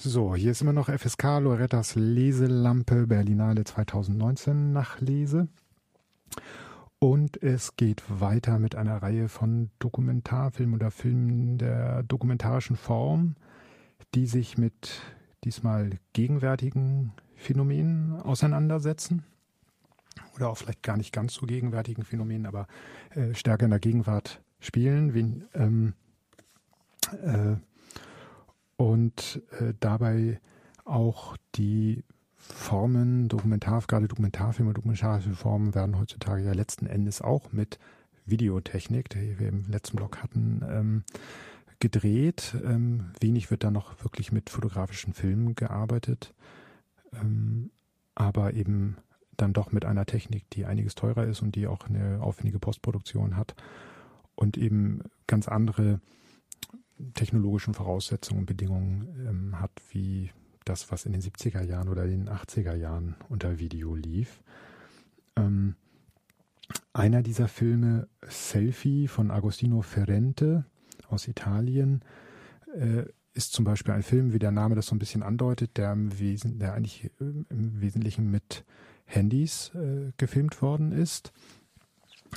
So, hier ist immer noch FSK Lorettas Leselampe Berlinale 2019 nach Lese. Und es geht weiter mit einer Reihe von Dokumentarfilmen oder Filmen der dokumentarischen Form, die sich mit diesmal gegenwärtigen Phänomenen auseinandersetzen. Oder auch vielleicht gar nicht ganz so gegenwärtigen Phänomenen, aber äh, stärker in der Gegenwart spielen. Wie, ähm, äh, und äh, dabei auch die Formen, Dokumentar, gerade Dokumentarfilme, dokumentarische Formen werden heutzutage ja letzten Endes auch mit Videotechnik, die wir im letzten Blog hatten, ähm, gedreht. Ähm, wenig wird da noch wirklich mit fotografischen Filmen gearbeitet, ähm, aber eben dann doch mit einer Technik, die einiges teurer ist und die auch eine aufwendige Postproduktion hat und eben ganz andere technologischen Voraussetzungen und Bedingungen ähm, hat, wie das, was in den 70er Jahren oder den 80er Jahren unter Video lief. Ähm, einer dieser Filme, Selfie von Agostino Ferrente aus Italien, äh, ist zum Beispiel ein Film, wie der Name das so ein bisschen andeutet, der im Wesen, der eigentlich äh, im Wesentlichen mit Handys äh, gefilmt worden ist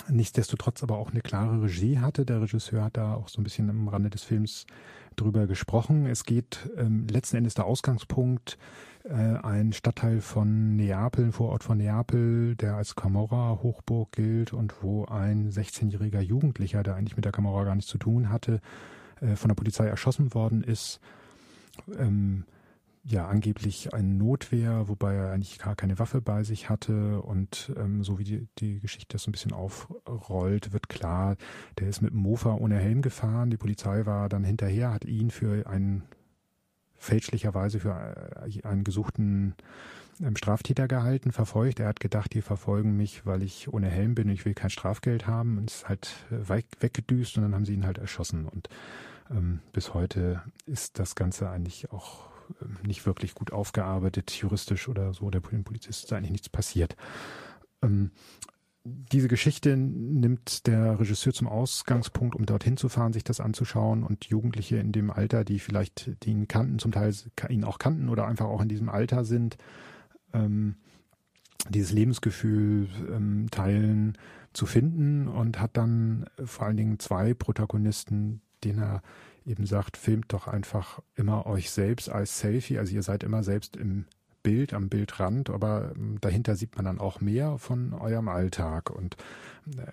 nichtsdestotrotz aber auch eine klare Regie hatte. Der Regisseur hat da auch so ein bisschen am Rande des Films drüber gesprochen. Es geht ähm, letzten Endes der Ausgangspunkt äh, ein Stadtteil von Neapel, ein Vorort von Neapel, der als Camorra-Hochburg gilt und wo ein 16-jähriger Jugendlicher, der eigentlich mit der Camorra gar nichts zu tun hatte, äh, von der Polizei erschossen worden ist. Ähm, ja angeblich eine Notwehr, wobei er eigentlich gar keine Waffe bei sich hatte. Und ähm, so wie die, die Geschichte das so ein bisschen aufrollt, wird klar, der ist mit dem Mofa ohne Helm gefahren. Die Polizei war dann hinterher, hat ihn für einen fälschlicherweise für äh, einen gesuchten ähm, Straftäter gehalten, verfolgt. Er hat gedacht, die verfolgen mich, weil ich ohne Helm bin und ich will kein Strafgeld haben und ist halt äh, weggedüst und dann haben sie ihn halt erschossen. Und ähm, bis heute ist das Ganze eigentlich auch nicht wirklich gut aufgearbeitet, juristisch oder so. Der Polizist ist eigentlich nichts passiert. Ähm, diese Geschichte nimmt der Regisseur zum Ausgangspunkt, um dorthin zu fahren, sich das anzuschauen und Jugendliche in dem Alter, die vielleicht ihn kannten, zum Teil ihn auch kannten oder einfach auch in diesem Alter sind, ähm, dieses Lebensgefühl ähm, teilen zu finden und hat dann vor allen Dingen zwei Protagonisten, denen er eben sagt, filmt doch einfach immer euch selbst als Selfie. Also ihr seid immer selbst im Bild, am Bildrand, aber ähm, dahinter sieht man dann auch mehr von eurem Alltag und äh,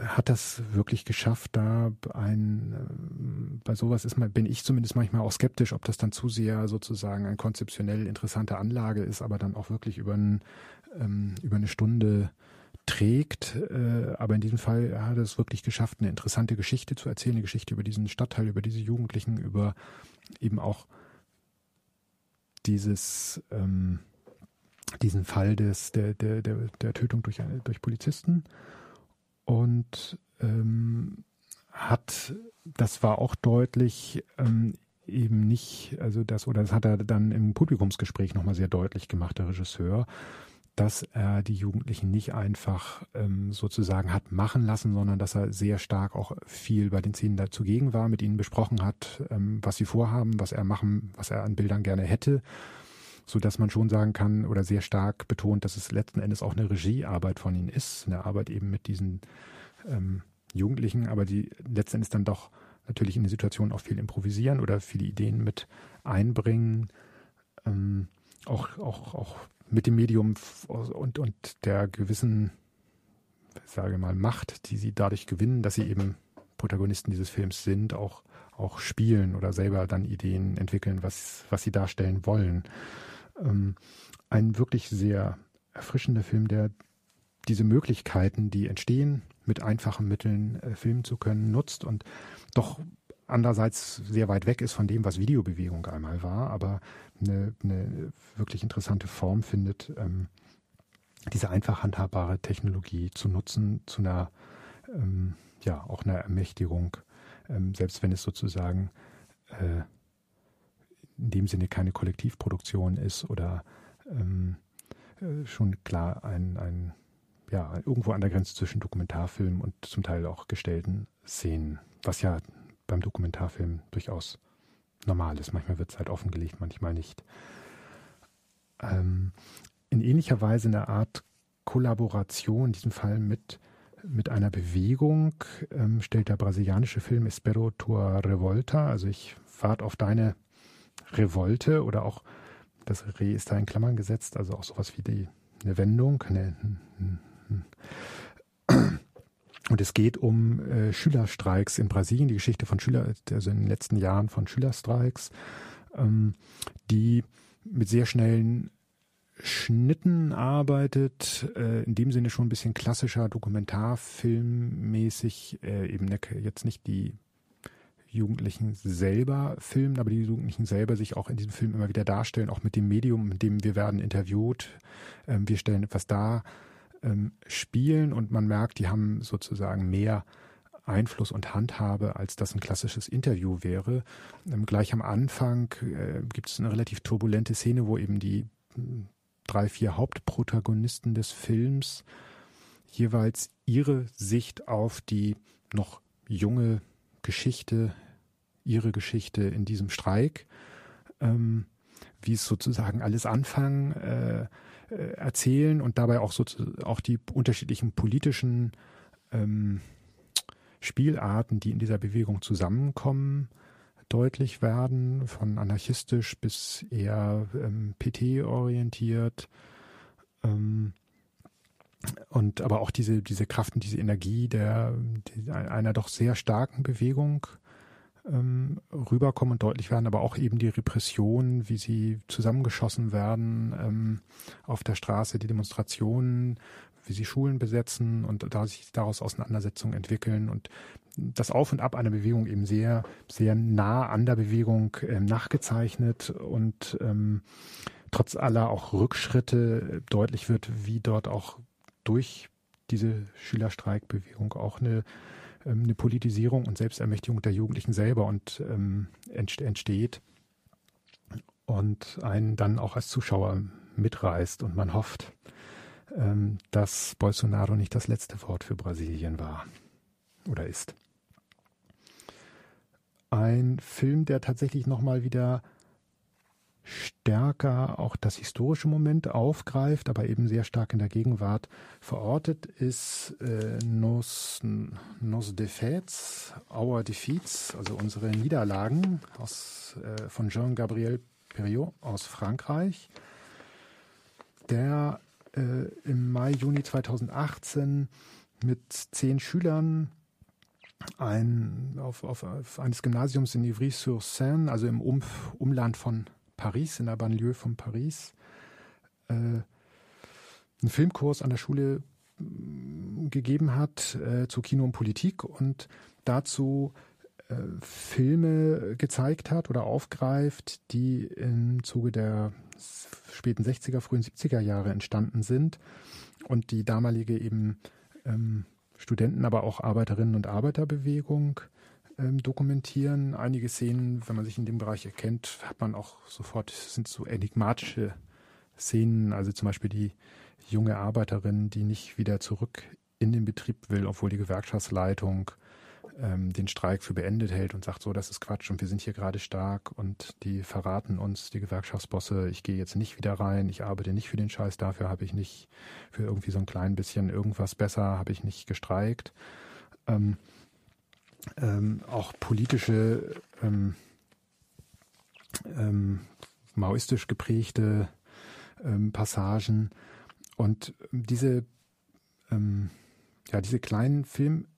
hat das wirklich geschafft, da ein, äh, bei sowas ist man, bin ich zumindest manchmal auch skeptisch, ob das dann zu sehr sozusagen eine konzeptionell interessante Anlage ist, aber dann auch wirklich über, ein, ähm, über eine Stunde trägt. Äh, aber in diesem Fall hat er es wirklich geschafft, eine interessante Geschichte zu erzählen, eine Geschichte über diesen Stadtteil, über diese Jugendlichen, über eben auch dieses ähm, diesen Fall des der der der, der Tötung durch durch Polizisten und ähm, hat das war auch deutlich ähm, eben nicht also das oder das hat er dann im Publikumsgespräch nochmal sehr deutlich gemacht der Regisseur dass er die Jugendlichen nicht einfach ähm, sozusagen hat machen lassen, sondern dass er sehr stark auch viel bei den Szenen dazu gegen war, mit ihnen besprochen hat, ähm, was sie vorhaben, was er machen, was er an Bildern gerne hätte, so dass man schon sagen kann oder sehr stark betont, dass es letzten Endes auch eine Regiearbeit von ihnen ist, eine Arbeit eben mit diesen ähm, Jugendlichen, aber die letzten Endes dann doch natürlich in der Situation auch viel improvisieren oder viele Ideen mit einbringen, ähm, auch auch auch mit dem Medium und, und der gewissen, sage mal, Macht, die sie dadurch gewinnen, dass sie eben Protagonisten dieses Films sind, auch, auch spielen oder selber dann Ideen entwickeln, was, was sie darstellen wollen. Ähm, ein wirklich sehr erfrischender Film, der diese Möglichkeiten, die entstehen, mit einfachen Mitteln äh, filmen zu können, nutzt und doch andererseits sehr weit weg ist von dem, was Videobewegung einmal war, aber eine, eine wirklich interessante Form findet, ähm, diese einfach handhabbare Technologie zu nutzen, zu einer, ähm, ja, auch einer Ermächtigung, ähm, selbst wenn es sozusagen äh, in dem Sinne keine Kollektivproduktion ist oder ähm, äh, schon klar ein, ein, ja, irgendwo an der Grenze zwischen Dokumentarfilm und zum Teil auch gestellten Szenen, was ja beim Dokumentarfilm durchaus normal ist. Manchmal wird es halt offengelegt, manchmal nicht. Ähm, in ähnlicher Weise eine Art Kollaboration, in diesem Fall mit, mit einer Bewegung, ähm, stellt der brasilianische Film Espero tua Revolta, also ich warte auf deine Revolte oder auch das Re ist da in Klammern gesetzt, also auch sowas wie die, eine Wendung. Eine, und es geht um äh, Schülerstreiks in Brasilien, die Geschichte von Schüler, also in den letzten Jahren von Schülerstreiks, ähm, die mit sehr schnellen Schnitten arbeitet, äh, in dem Sinne schon ein bisschen klassischer Dokumentarfilmmäßig, äh, eben jetzt nicht die Jugendlichen selber filmen, aber die Jugendlichen selber sich auch in diesem Film immer wieder darstellen, auch mit dem Medium, mit dem wir werden interviewt. Ähm, wir stellen etwas dar, ähm, spielen und man merkt, die haben sozusagen mehr Einfluss und Handhabe, als das ein klassisches Interview wäre. Ähm, gleich am Anfang äh, gibt es eine relativ turbulente Szene, wo eben die hm, drei, vier Hauptprotagonisten des Films jeweils ihre Sicht auf die noch junge Geschichte, ihre Geschichte in diesem Streik, ähm, wie es sozusagen alles anfangen, äh, äh, erzählen und dabei auch, so, auch die unterschiedlichen politischen ähm, Spielarten, die in dieser Bewegung zusammenkommen, deutlich werden, von anarchistisch bis eher ähm, PT-orientiert. Ähm, und aber auch diese, diese Kraft und diese Energie der, die, einer doch sehr starken Bewegung ähm, rüberkommen. Und deutlich werden, aber auch eben die Repression, wie sie zusammengeschossen werden ähm, auf der Straße, die Demonstrationen, wie sie Schulen besetzen und da sich daraus Auseinandersetzungen entwickeln und das Auf und Ab einer Bewegung eben sehr, sehr nah an der Bewegung ähm, nachgezeichnet und ähm, trotz aller auch Rückschritte deutlich wird, wie dort auch durch diese Schülerstreikbewegung auch eine, ähm, eine Politisierung und Selbstermächtigung der Jugendlichen selber und ähm, entsteht und einen dann auch als Zuschauer mitreißt und man hofft, ähm, dass Bolsonaro nicht das letzte Wort für Brasilien war oder ist. Ein Film, der tatsächlich nochmal wieder stärker auch das historische Moment aufgreift, aber eben sehr stark in der Gegenwart verortet, ist äh, Nos, Nos Defeats, Our Defeats, also unsere Niederlagen aus, äh, von Jean-Gabriel Perriot aus Frankreich, der äh, im Mai, Juni 2018 mit zehn Schülern ein, auf, auf, auf eines Gymnasiums in Ivry-sur-Seine, also im um, Umland von Paris, in der Banlieue von Paris, äh, einen Filmkurs an der Schule mm, gegeben hat äh, zu Kino und Politik und dazu äh, Filme gezeigt hat oder aufgreift, die im Zuge der späten 60er, frühen 70er Jahre entstanden sind und die damalige eben ähm, Studenten, aber auch Arbeiterinnen und Arbeiterbewegung ähm, dokumentieren. Einige Szenen, wenn man sich in dem Bereich erkennt, hat man auch sofort, sind so enigmatische Szenen, also zum Beispiel die junge Arbeiterin, die nicht wieder zurück in den Betrieb will, obwohl die Gewerkschaftsleitung ähm, den Streik für beendet hält und sagt, so, das ist Quatsch und wir sind hier gerade stark und die verraten uns, die Gewerkschaftsbosse, ich gehe jetzt nicht wieder rein, ich arbeite nicht für den Scheiß, dafür habe ich nicht, für irgendwie so ein klein bisschen irgendwas besser, habe ich nicht gestreikt. Ähm, ähm, auch politische, ähm, ähm, maoistisch geprägte ähm, Passagen. Und diese, ähm, ja, diese kleinen Filmszenen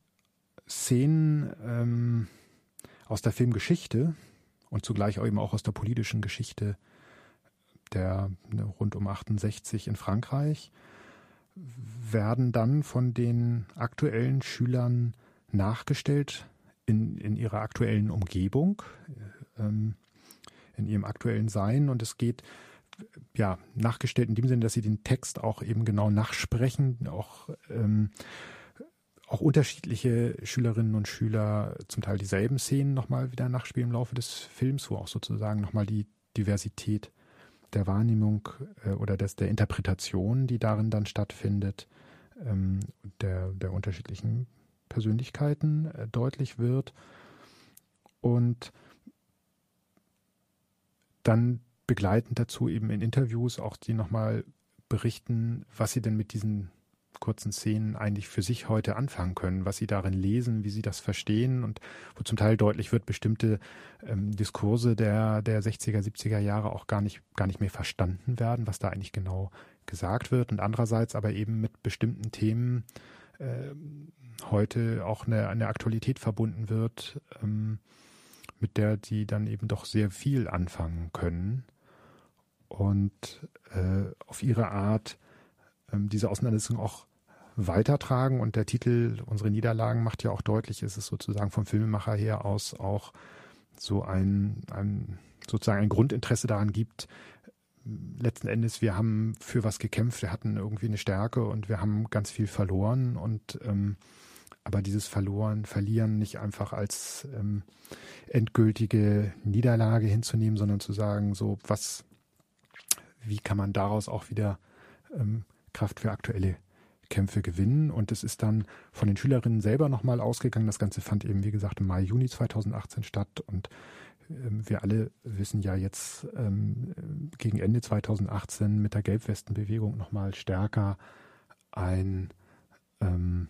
ähm, aus der Filmgeschichte und zugleich eben auch aus der politischen Geschichte der ne, rund um 68 in Frankreich werden dann von den aktuellen Schülern nachgestellt in, in ihrer aktuellen Umgebung, ähm, in ihrem aktuellen Sein. Und es geht ja nachgestellt in dem Sinne, dass sie den Text auch eben genau nachsprechen, auch ähm, auch unterschiedliche Schülerinnen und Schüler zum Teil dieselben Szenen nochmal wieder nachspielen im Laufe des Films, wo auch sozusagen nochmal die Diversität der Wahrnehmung äh, oder des, der Interpretation, die darin dann stattfindet, ähm, der, der unterschiedlichen Persönlichkeiten äh, deutlich wird. Und dann begleitend dazu eben in Interviews auch die nochmal berichten, was sie denn mit diesen kurzen Szenen eigentlich für sich heute anfangen können, was sie darin lesen, wie sie das verstehen und wo zum Teil deutlich wird, bestimmte ähm, Diskurse der, der 60er, 70er Jahre auch gar nicht, gar nicht mehr verstanden werden, was da eigentlich genau gesagt wird und andererseits aber eben mit bestimmten Themen äh, heute auch eine, eine Aktualität verbunden wird, ähm, mit der die dann eben doch sehr viel anfangen können. Und äh, auf ihre Art ähm, diese Auseinandersetzung auch weitertragen. Und der Titel Unsere Niederlagen macht ja auch deutlich, ist es sozusagen vom Filmemacher her aus auch so ein, ein sozusagen ein Grundinteresse daran gibt, letzten Endes, wir haben für was gekämpft, wir hatten irgendwie eine Stärke und wir haben ganz viel verloren. Und ähm, aber dieses Verloren, Verlieren nicht einfach als ähm, endgültige Niederlage hinzunehmen, sondern zu sagen, so was, wie kann man daraus auch wieder ähm, Kraft für aktuelle Kämpfe gewinnen. Und es ist dann von den Schülerinnen selber nochmal ausgegangen. Das Ganze fand eben, wie gesagt, im Mai, Juni 2018 statt. Und ähm, wir alle wissen ja jetzt ähm, gegen Ende 2018 mit der Gelbwestenbewegung nochmal stärker ein ähm,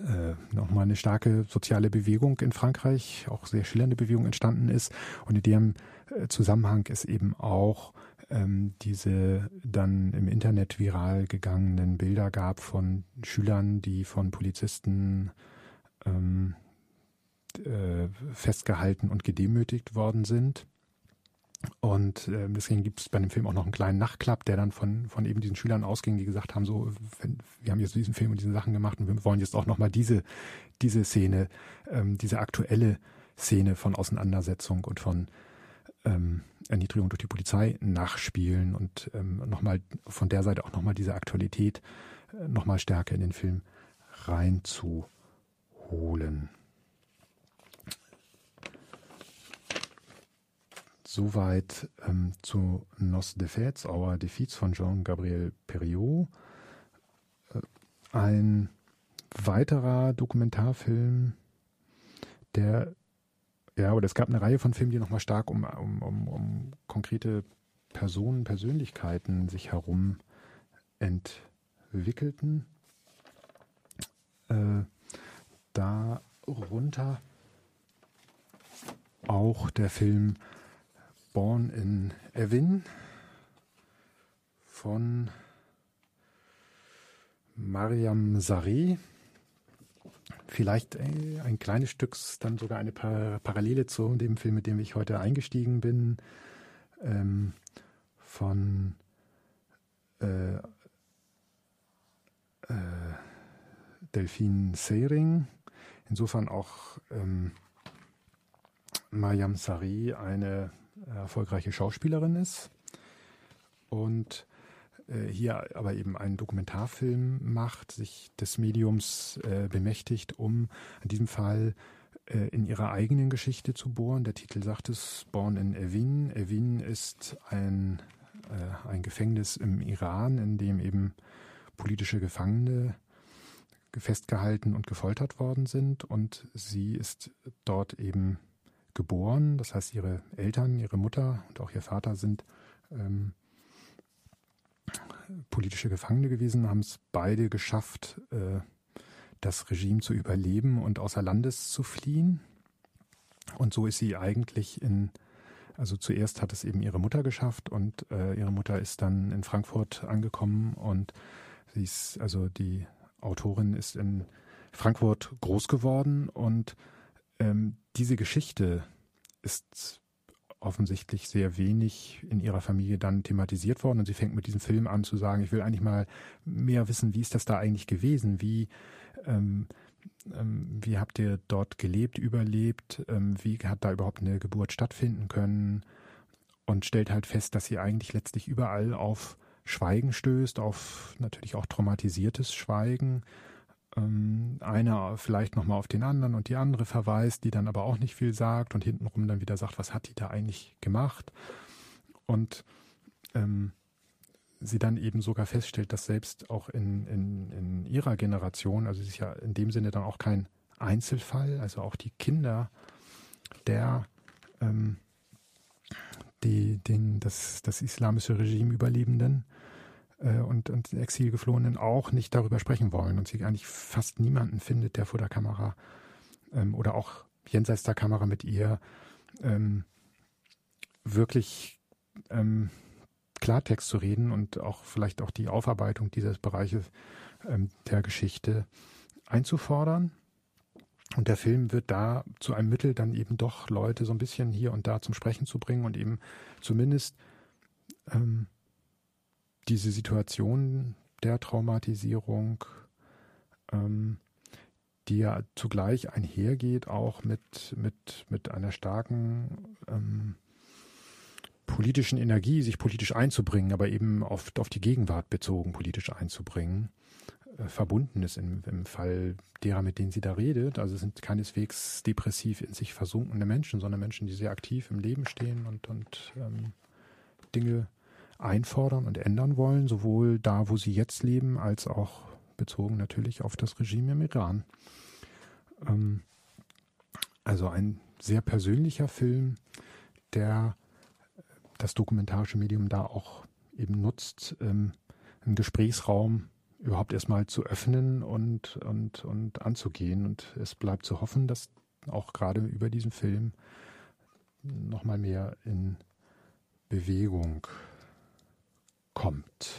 äh, nochmal eine starke soziale Bewegung in Frankreich, auch sehr schillernde Bewegung entstanden ist. Und in dem äh, Zusammenhang ist eben auch ähm, diese dann im Internet viral gegangenen Bilder gab von Schülern, die von Polizisten ähm, äh, festgehalten und gedemütigt worden sind. Und äh, deswegen gibt es bei dem Film auch noch einen kleinen Nachklapp, der dann von, von eben diesen Schülern ausging, die gesagt haben, so, wenn, wir haben jetzt diesen Film und diese Sachen gemacht und wir wollen jetzt auch nochmal diese, diese Szene, ähm, diese aktuelle Szene von Auseinandersetzung und von ähm, Erniedrigung durch die Polizei nachspielen und ähm, nochmal von der Seite auch nochmal diese Aktualität äh, nochmal stärker in den Film reinzuholen. Soweit ähm, zu Nos Defeats, Our Defeats von Jean-Gabriel Perriot. Äh, ein weiterer Dokumentarfilm, der ja, oder es gab eine Reihe von Filmen, die nochmal stark um, um, um, um konkrete Personen, Persönlichkeiten sich herum entwickelten. Äh, darunter auch der Film Born in Evin von Mariam Sareh vielleicht äh, ein kleines Stück, dann sogar eine Parallele zu dem Film, mit dem ich heute eingestiegen bin, ähm, von äh, äh, Delphine Seyring. Insofern auch ähm, Mayam Sari eine erfolgreiche Schauspielerin ist und äh, hier aber eben einen Dokumentarfilm macht, sich des Mediums äh, bemächtigt, um in diesem Fall äh, in ihrer eigenen Geschichte zu bohren. Der Titel sagt es, Born in Evin. Evin ist ein, äh, ein Gefängnis im Iran, in dem eben politische Gefangene festgehalten und gefoltert worden sind und sie ist dort eben geboren. Das heißt, ihre Eltern, ihre Mutter und auch ihr Vater sind ähm, politische Gefangene gewesen, haben es beide geschafft, äh, das Regime zu überleben und außer Landes zu fliehen. Und so ist sie eigentlich in, also zuerst hat es eben ihre Mutter geschafft und äh, ihre Mutter ist dann in Frankfurt angekommen und sie ist, also die Autorin ist in Frankfurt groß geworden und ähm, diese Geschichte ist offensichtlich sehr wenig in ihrer Familie dann thematisiert worden und sie fängt mit diesem Film an zu sagen, ich will eigentlich mal mehr wissen, wie ist das da eigentlich gewesen, wie ähm, ähm, wie habt ihr dort gelebt, überlebt, ähm, wie hat da überhaupt eine Geburt stattfinden können? Und stellt halt fest, dass sie eigentlich letztlich überall auf Schweigen stößt, auf natürlich auch traumatisiertes Schweigen, ähm, einer vielleicht nochmal auf den anderen und die andere verweist, die dann aber auch nicht viel sagt und hintenrum dann wieder sagt, was hat die da eigentlich gemacht? Und ähm, sie dann eben sogar feststellt, dass selbst auch in, in, in ihrer Generation, also sie ist ja in dem Sinne dann auch kein Einzelfall, also auch die Kinder der ähm, die, den, das, das islamische Regime Überlebenden äh, und, und Exilgeflohenen auch nicht darüber sprechen wollen und sie eigentlich fast niemanden findet, der vor der Kamera ähm, oder auch jenseits der Kamera mit ihr ähm, wirklich ähm, Klartext zu reden und auch vielleicht auch die Aufarbeitung dieses Bereiches ähm, der Geschichte einzufordern. Und der Film wird da zu einem Mittel, dann eben doch Leute so ein bisschen hier und da zum Sprechen zu bringen und eben zumindest ähm, diese Situation der Traumatisierung, ähm, die ja zugleich einhergeht, auch mit, mit, mit einer starken ähm, politischen Energie, sich politisch einzubringen, aber eben auf, auf die Gegenwart bezogen politisch einzubringen, äh, verbunden ist im, im Fall derer, mit denen sie da redet. Also es sind keineswegs depressiv in sich versunkene Menschen, sondern Menschen, die sehr aktiv im Leben stehen und, und ähm, Dinge einfordern und ändern wollen, sowohl da, wo sie jetzt leben, als auch bezogen natürlich auf das Regime im Iran. Ähm, also ein sehr persönlicher Film, der das dokumentarische Medium da auch eben nutzt, ähm, einen Gesprächsraum überhaupt erstmal zu öffnen und, und, und anzugehen. Und es bleibt zu hoffen, dass auch gerade über diesen Film nochmal mehr in Bewegung kommt.